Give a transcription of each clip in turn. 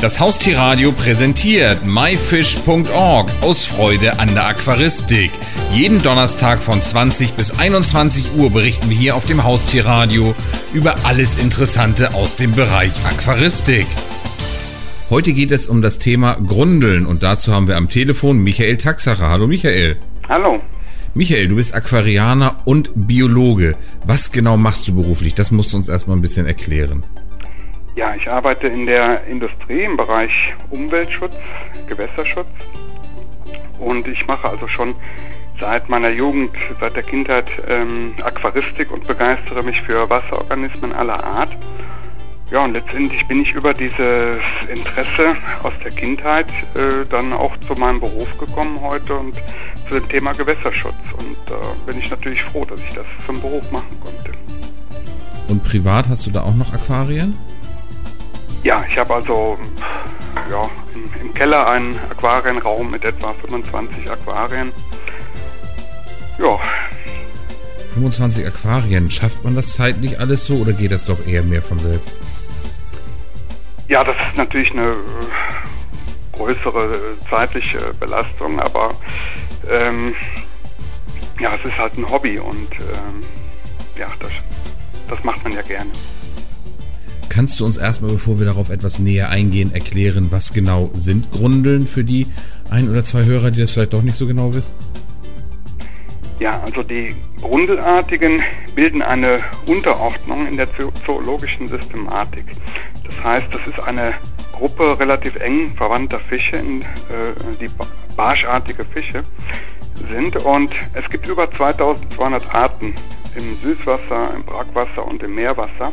Das Haustierradio präsentiert myfish.org aus Freude an der Aquaristik. Jeden Donnerstag von 20 bis 21 Uhr berichten wir hier auf dem Haustierradio über alles Interessante aus dem Bereich Aquaristik. Heute geht es um das Thema Grundeln und dazu haben wir am Telefon Michael Taxacher. Hallo Michael. Hallo. Michael, du bist Aquarianer und Biologe. Was genau machst du beruflich? Das musst du uns erstmal ein bisschen erklären. Ja, ich arbeite in der Industrie im Bereich Umweltschutz, Gewässerschutz. Und ich mache also schon seit meiner Jugend, seit der Kindheit ähm, Aquaristik und begeistere mich für Wasserorganismen aller Art. Ja, und letztendlich bin ich über dieses Interesse aus der Kindheit äh, dann auch zu meinem Beruf gekommen heute und zu dem Thema Gewässerschutz. Und da äh, bin ich natürlich froh, dass ich das zum Beruf machen konnte. Und privat hast du da auch noch Aquarien? Ja, ich habe also ja, im, Keller einen Aquarienraum mit etwa 25 Aquarien. Ja. 25 Aquarien, schafft man das zeitlich alles so oder geht das doch eher mehr von selbst? Ja, das ist natürlich eine äh, größere äh, zeitliche Belastung, aber ähm, ja, es ist halt ein Hobby und ähm, ja, das, das macht man ja gerne. Kannst du uns erstmal, bevor wir darauf etwas näher eingehen, erklären, was genau sind Grundeln für die ein oder zwei Hörer, die das vielleicht doch nicht so genau wissen? Ja, also die Grundelartigen bilden eine Unterordnung in der zoologischen Systematik. Das heißt, das ist eine Gruppe relativ eng verwandter Fische, äh, die barschartige Fische sind. Und es gibt über 2200 Arten im Süßwasser, im Brackwasser und im Meerwasser.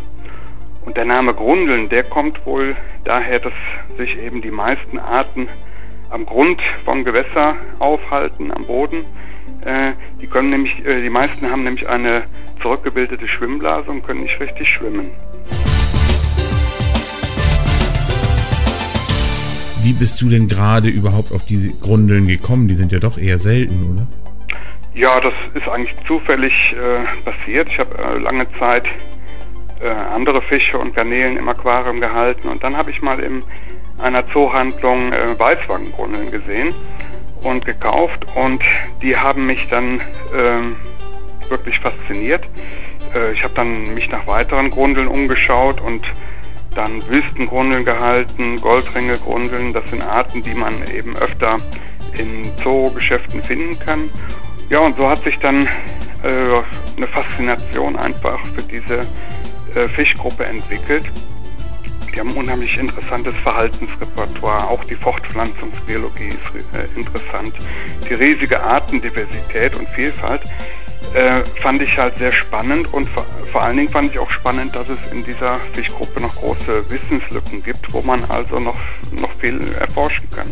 Und der Name Grundeln, der kommt wohl daher, dass sich eben die meisten Arten am Grund vom Gewässer aufhalten, am Boden. Äh, die können nämlich, äh, die meisten haben nämlich eine zurückgebildete Schwimmblase und können nicht richtig schwimmen. Wie bist du denn gerade überhaupt auf diese Grundeln gekommen? Die sind ja doch eher selten, oder? Ja, das ist eigentlich zufällig äh, passiert. Ich habe äh, lange Zeit äh, andere Fische und Garnelen im Aquarium gehalten und dann habe ich mal in einer Zoohandlung äh, Weißwangengrundeln gesehen und gekauft und die haben mich dann ähm, wirklich fasziniert. Äh, ich habe dann mich nach weiteren Grundeln umgeschaut und dann Wüstengrundeln gehalten, Goldringelgrundeln. Das sind Arten, die man eben öfter in Zoogeschäften finden kann. Ja, und so hat sich dann äh, eine Faszination einfach für diese äh, Fischgruppe entwickelt. Die haben unheimlich interessantes Verhaltensrepertoire. Auch die Fortpflanzungsbiologie ist äh, interessant. Die riesige Artendiversität und Vielfalt äh, fand ich halt sehr spannend und vor, vor, allen Dingen fand ich auch spannend, dass es in dieser Fischgruppe noch große Wissenslücken gibt, wo man also noch, noch viel erforschen kann.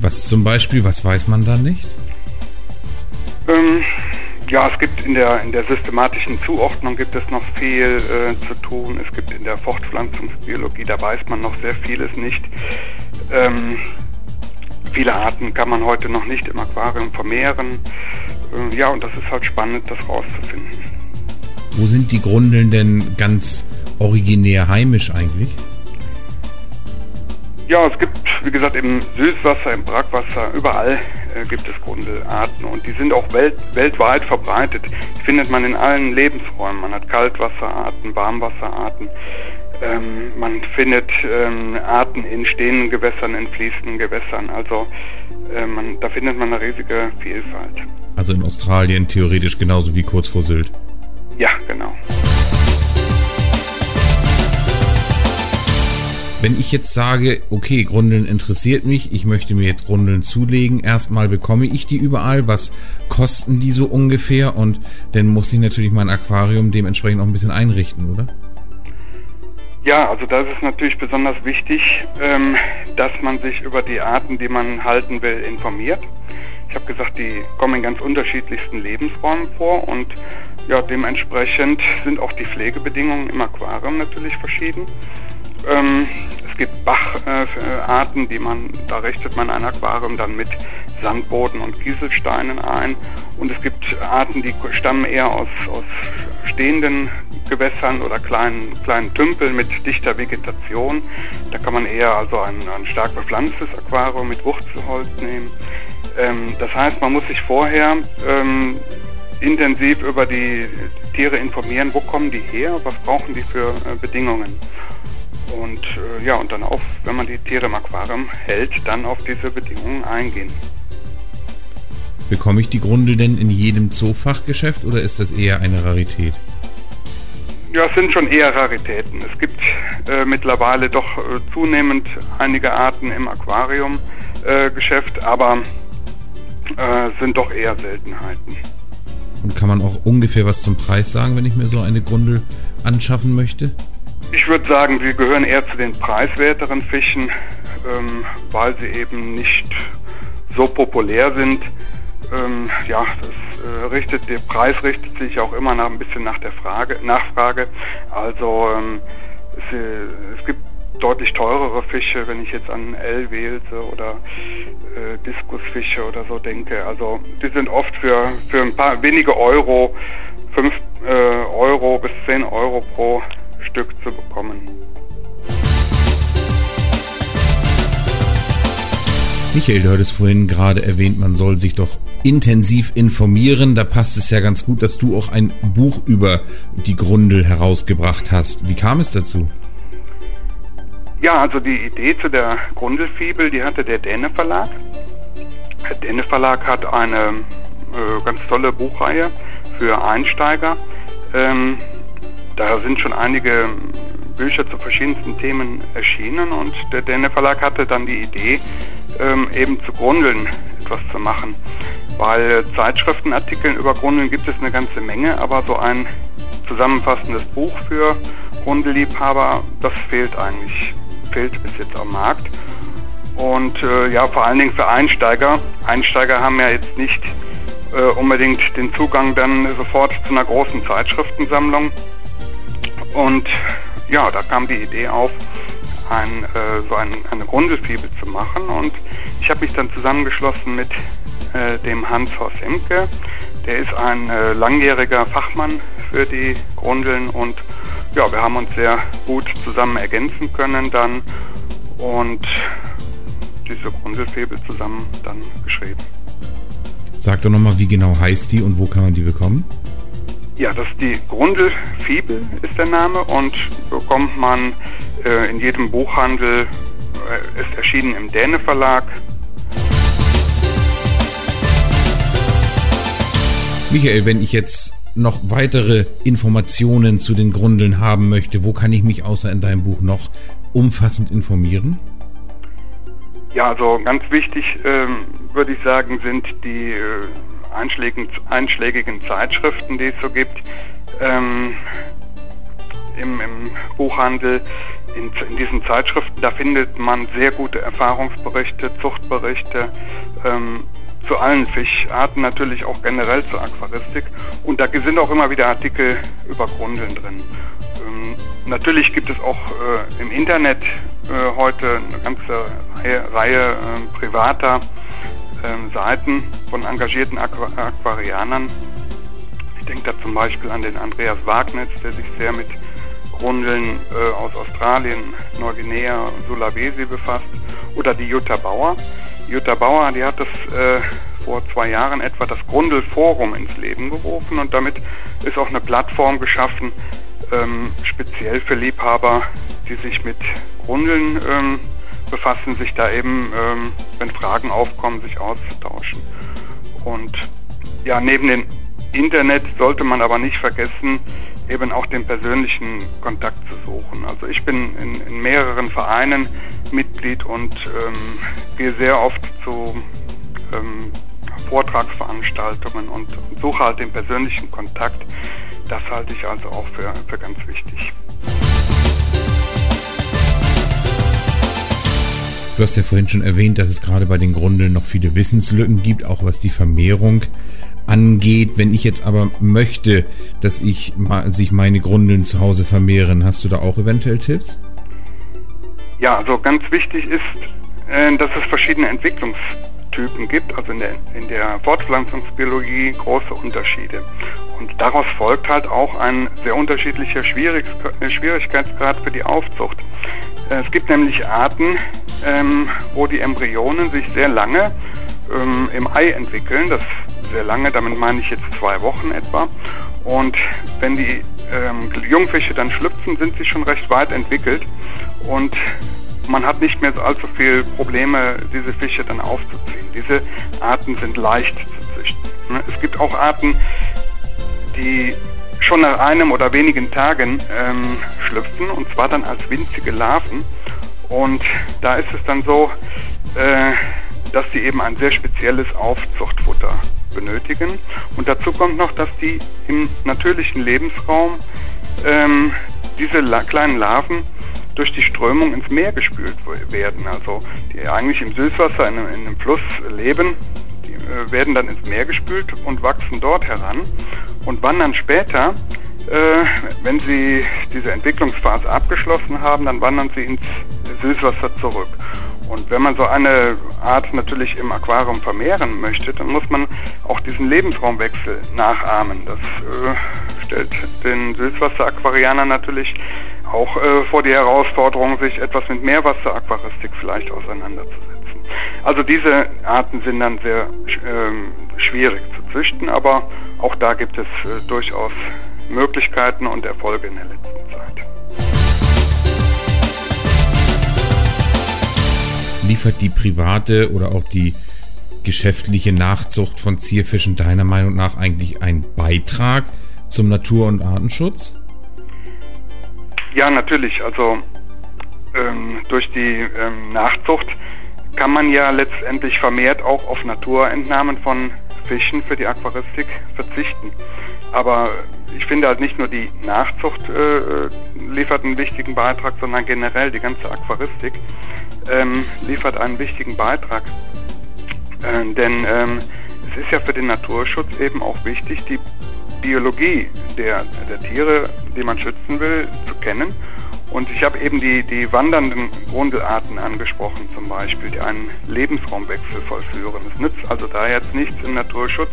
Was zum Beispiel, was weiß man da nicht? Ähm, ja, es gibt in der, in der systematischen Zuordnung gibt es noch viel äh, zu tun. Es gibt in der Fortpflanzungsbiologie, da weiß man noch sehr vieles nicht. Ähm, viele Arten kann man heute noch nicht im Aquarium vermehren. Äh, ja, und das ist halt spannend, das rauszufinden. Wo sind die Grundeln denn ganz originär heimisch eigentlich? Ja, es gibt, wie gesagt, im Süßwasser, im Brackwasser, überall äh, gibt es Grundelarten und die sind auch welt, weltweit verbreitet. Die findet man in allen Lebensräumen. Man hat Kaltwasserarten, Warmwasserarten. Ähm, man findet ähm, Arten in stehenden Gewässern, in fließenden Gewässern. Also äh, man, da findet man eine riesige Vielfalt. Also in Australien theoretisch genauso wie kurz vor Sylt. Ja, genau. Wenn ich jetzt sage, okay, Grundeln interessiert mich, ich möchte mir jetzt Grundeln zulegen, erstmal bekomme ich die überall, was kosten die so ungefähr und dann muss ich natürlich mein Aquarium dementsprechend auch ein bisschen einrichten, oder? Ja, also da ist es natürlich besonders wichtig, ähm, dass man sich über die Arten, die man halten will, informiert. Ich habe gesagt, die kommen in ganz unterschiedlichsten Lebensformen vor und ja, dementsprechend sind auch die Pflegebedingungen im Aquarium natürlich verschieden. Ähm, es gibt Bacharten, äh, die man, da richtet man ein Aquarium dann mit Sandboden und Kieselsteinen ein. Und es gibt Arten, die stammen eher aus, aus stehenden Gewässern oder kleinen, kleinen Tümpeln mit dichter Vegetation. Da kann man eher also ein, ein stark bepflanztes Aquarium mit Wurzelholz nehmen. Ähm, das heißt, man muss sich vorher ähm, intensiv über die Tiere informieren, wo kommen die her, was brauchen die für äh, Bedingungen. Und äh, ja, und dann auch, wenn man die Tiere im Aquarium hält, dann auf diese Bedingungen eingehen. Bekomme ich die Grundel denn in jedem Zoofachgeschäft oder ist das eher eine Rarität? Ja, es sind schon eher Raritäten. Es gibt äh, mittlerweile doch äh, zunehmend einige Arten im Aquariumgeschäft, äh, aber äh, sind doch eher Seltenheiten. Und kann man auch ungefähr was zum Preis sagen, wenn ich mir so eine Grundel anschaffen möchte? Ich würde sagen, sie gehören eher zu den preiswerteren Fischen, ähm, weil sie eben nicht so populär sind. Ähm, ja, das äh, richtet, der Preis richtet sich auch immer nach ein bisschen nach der Frage, Nachfrage. Also ähm, es, äh, es, gibt deutlich teurere Fische, wenn ich jetzt an L-Welse oder äh, Diskusfische oder so denke. Also die sind oft für, für ein paar wenige Euro, 5 äh, Euro bis 10 Euro pro Stück zu bekommen. Michael, du hattest vorhin gerade erwähnt, man soll sich doch intensiv informieren. Da passt es ja ganz gut, dass du auch ein Buch über die Grundel herausgebracht hast. Wie kam es dazu? Ja, also die Idee zu der Grundelfibel, die hatte der Däne Verlag. Der Däne Verlag hat eine äh, ganz tolle Buchreihe für Einsteiger. Ähm, da sind schon einige Bücher zu verschiedensten Themen erschienen und der Däne Verlag hatte dann die Idee, ähm, eben zu Grundeln etwas zu machen. Weil Zeitschriftenartikeln über Grundeln gibt es eine ganze Menge, aber so ein zusammenfassendes Buch für Grundelliebhaber, das fehlt eigentlich, fehlt bis jetzt am Markt. Und äh, ja, vor allen Dingen für Einsteiger. Einsteiger haben ja jetzt nicht äh, unbedingt den Zugang dann sofort zu einer großen Zeitschriftensammlung. Und ja, da kam die Idee auf, ein, äh, so ein, eine Grundelfibel zu machen. Und ich habe mich dann zusammengeschlossen mit äh, dem Hans Horst Imke. Der ist ein äh, langjähriger Fachmann für die Grundeln und ja, wir haben uns sehr gut zusammen ergänzen können dann und diese Grundelfibel zusammen dann geschrieben. Sag doch nochmal, wie genau heißt die und wo kann man die bekommen? Ja, das ist die Grundelfibel ist der Name und bekommt man äh, in jedem Buchhandel, äh, ist erschienen im Däne Verlag. Michael, wenn ich jetzt noch weitere Informationen zu den Grundeln haben möchte, wo kann ich mich außer in deinem Buch noch umfassend informieren? Ja, also ganz wichtig ähm, würde ich sagen, sind die äh, einschlägigen, einschlägigen Zeitschriften, die es so gibt, ähm, im, im, Buchhandel, in, in, diesen Zeitschriften, da findet man sehr gute Erfahrungsberichte, Zuchtberichte ähm, zu allen Fischarten, natürlich auch generell zur Aquaristik. Und da sind auch immer wieder Artikel über Grundeln drin. Ähm, natürlich gibt es auch äh, im Internet äh, heute eine ganze Reihe, Reihe äh, privater ähm, Seiten von engagierten Aqu Aquarianern. Ich denke da zum Beispiel an den Andreas Wagnitz, der sich sehr mit Grundeln äh, aus Australien, Neuguinea und Sulawesi befasst. Oder die Jutta Bauer. Jutta Bauer, die hat das äh, vor zwei Jahren etwa das Grundelforum ins Leben gerufen und damit ist auch eine Plattform geschaffen, ähm, speziell für Liebhaber, die sich mit Grundeln ähm, befassen, sich da eben, ähm, wenn Fragen aufkommen, sich auszutauschen. Und ja, neben dem Internet sollte man aber nicht vergessen, eben auch den persönlichen Kontakt zu suchen. Also ich bin in, in mehreren Vereinen Mitglied und ähm, gehe sehr oft zu ähm, Vortragsveranstaltungen und, suche halt den persönlichen Kontakt. Das halte ich also auch für, für ganz wichtig. Du hast ja vorhin schon erwähnt, dass es gerade bei den Grundeln noch viele Wissenslücken gibt, auch was die Vermehrung angeht. Wenn ich jetzt aber möchte, dass ich sich meine Grundeln zu Hause vermehren, hast du da auch eventuell Tipps? Ja, also ganz wichtig ist, äh, dass es verschiedene Entwicklungs Typen gibt, also in der, in der Fortpflanzungsbiologie große Unterschiede. Und daraus folgt halt auch ein sehr unterschiedlicher Schwierigkeitsgrad für die Aufzucht. Äh, es gibt nämlich Arten, ähm, wo die Embryonen sich sehr lange ähm, im Ei entwickeln. Das sehr lange, damit meine ich jetzt zwei Wochen etwa. Und wenn die ähm, Jungfische dann schlüpfen, sind sie schon recht weit entwickelt und man hat nicht mehr allzu viel Probleme, diese Fische dann aufzuziehen. Diese Arten sind leicht zu züchten. Ne, es gibt auch Arten, die schon nach einem oder wenigen Tagen ähm, schlüpfen und zwar dann als winzige Larven. Und da ist es dann so, äh, dass sie eben ein sehr spezielles Aufzuchtfutter benötigen. Und dazu kommt noch, dass die im natürlichen Lebensraum ähm, diese la kleinen Larven durch die Strömung ins Meer gespült werden. Also die eigentlich im Süßwasser in, in einem Fluss leben, die äh, werden dann ins Meer gespült und wachsen dort heran und wandern später, äh, wenn sie diese Entwicklungsphase abgeschlossen haben, dann wandern sie ins Süßwasser zurück. Und wenn man so eine Art natürlich im Aquarium vermehren möchte, dann muss man auch diesen Lebensraumwechsel nachahmen. Das äh, stellt den Süßwasseraquarianern natürlich auch äh, vor die Herausforderung, sich etwas mit Meerwasseraquaristik vielleicht auseinanderzusetzen. Also diese Arten sind dann sehr äh, schwierig zu züchten, aber auch da gibt es äh, durchaus Möglichkeiten und Erfolge in der letzten liefert die private oder auch die geschäftliche Nachzucht von Zierfischen deiner Meinung nach eigentlich einen Beitrag zum Natur- und Artenschutz? Ja, natürlich. Also ähm, durch die ähm, Nachzucht kann man ja letztendlich vermehrt auch auf Naturentnahmen von Fischen für die Aquaristik verzichten. Aber ich finde halt nicht nur die Nachzucht äh, liefert einen wichtigen Beitrag, sondern generell die ganze Aquaristik ähm, liefert einen wichtigen Beitrag. Äh, denn ähm, es ist ja für den Naturschutz eben auch wichtig, die Biologie der, der Tiere, die man schützen will, zu kennen. Und ich habe eben die, die wandernden Grundelarten angesprochen, zum Beispiel, die einen Lebensraumwechsel vollführen. Es nützt also da jetzt nichts im Naturschutz,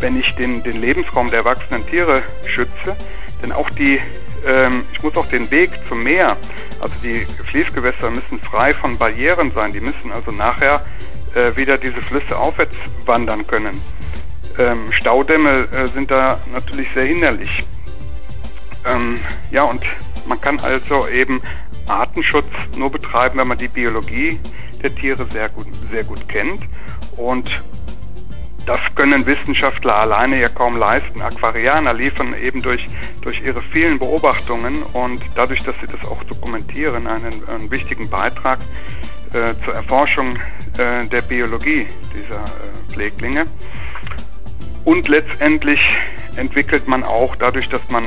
wenn ich den, den Lebensraum der wachsenden Tiere schütze, denn auch die, ähm, ich muss auch den Weg zum Meer also die Fließgewässer müssen frei von Barrieren sein. Die müssen also nachher äh, wieder diese Flüsse aufwärts wandern können. Ähm, Staudämme äh, sind da natürlich sehr hinderlich. Ähm, ja, und man kann also eben Artenschutz nur betreiben, wenn man die Biologie der Tiere sehr gut, sehr gut kennt. Und das können Wissenschaftler alleine ja kaum leisten. Aquarianer liefern eben durch, durch ihre vielen Beobachtungen und dadurch, dass sie das auch dokumentieren, einen, einen wichtigen Beitrag äh, zur Erforschung äh, der Biologie dieser äh, Pfleglinge. Und letztendlich entwickelt man auch dadurch, dass man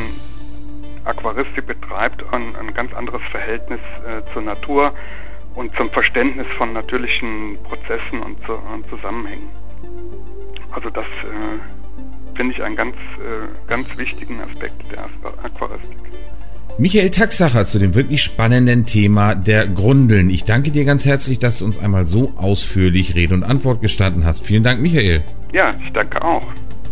Aquaristik betreibt, ein, ein ganz anderes Verhältnis äh, zur Natur und zum Verständnis von natürlichen Prozessen und, zu, und Zusammenhängen. Also das äh, finde ich einen ganz, äh, ganz wichtigen Aspekt der Aquaristik. Michael Taxacher zu dem wirklich spannenden Thema der Grundeln. Ich danke dir ganz herzlich, dass du uns einmal so ausführlich Rede und Antwort gestanden hast. Vielen Dank, Michael. Ja, ich danke auch.